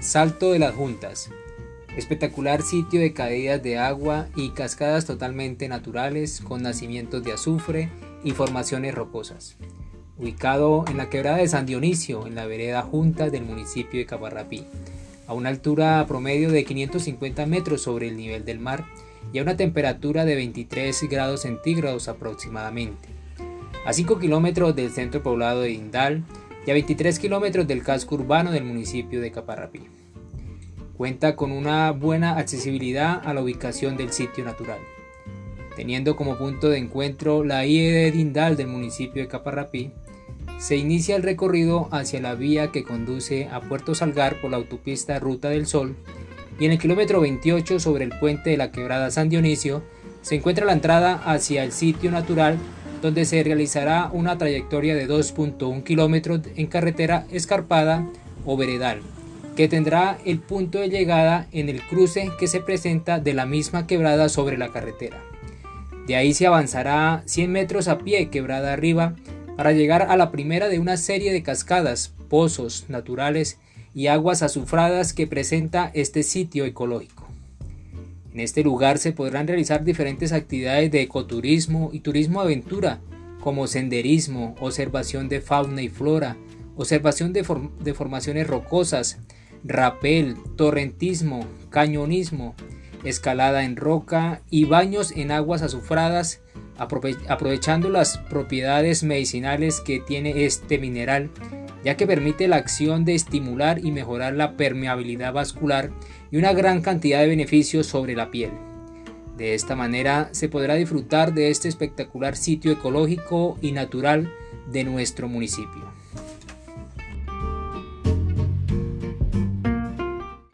Salto de las Juntas. Espectacular sitio de caídas de agua y cascadas totalmente naturales con nacimientos de azufre y formaciones rocosas. Ubicado en la quebrada de San Dionisio, en la vereda Junta del municipio de Cabarrapí, a una altura promedio de 550 metros sobre el nivel del mar y a una temperatura de 23 grados centígrados aproximadamente. A 5 kilómetros del centro poblado de Indal y a 23 kilómetros del casco urbano del municipio de Caparrapí. Cuenta con una buena accesibilidad a la ubicación del sitio natural, teniendo como punto de encuentro la IE de Dindal del municipio de Caparrapí. Se inicia el recorrido hacia la vía que conduce a Puerto Salgar por la autopista Ruta del Sol y en el kilómetro 28 sobre el puente de la quebrada San Dionisio se encuentra la entrada hacia el sitio natural donde se realizará una trayectoria de 2.1 kilómetros en carretera escarpada o veredal que tendrá el punto de llegada en el cruce que se presenta de la misma quebrada sobre la carretera. De ahí se avanzará 100 metros a pie quebrada arriba para llegar a la primera de una serie de cascadas, pozos naturales y aguas azufradas que presenta este sitio ecológico. En este lugar se podrán realizar diferentes actividades de ecoturismo y turismo aventura, como senderismo, observación de fauna y flora, observación de, de formaciones rocosas, rapel, torrentismo, cañonismo, escalada en roca y baños en aguas azufradas, aprovechando las propiedades medicinales que tiene este mineral, ya que permite la acción de estimular y mejorar la permeabilidad vascular y una gran cantidad de beneficios sobre la piel. De esta manera se podrá disfrutar de este espectacular sitio ecológico y natural de nuestro municipio.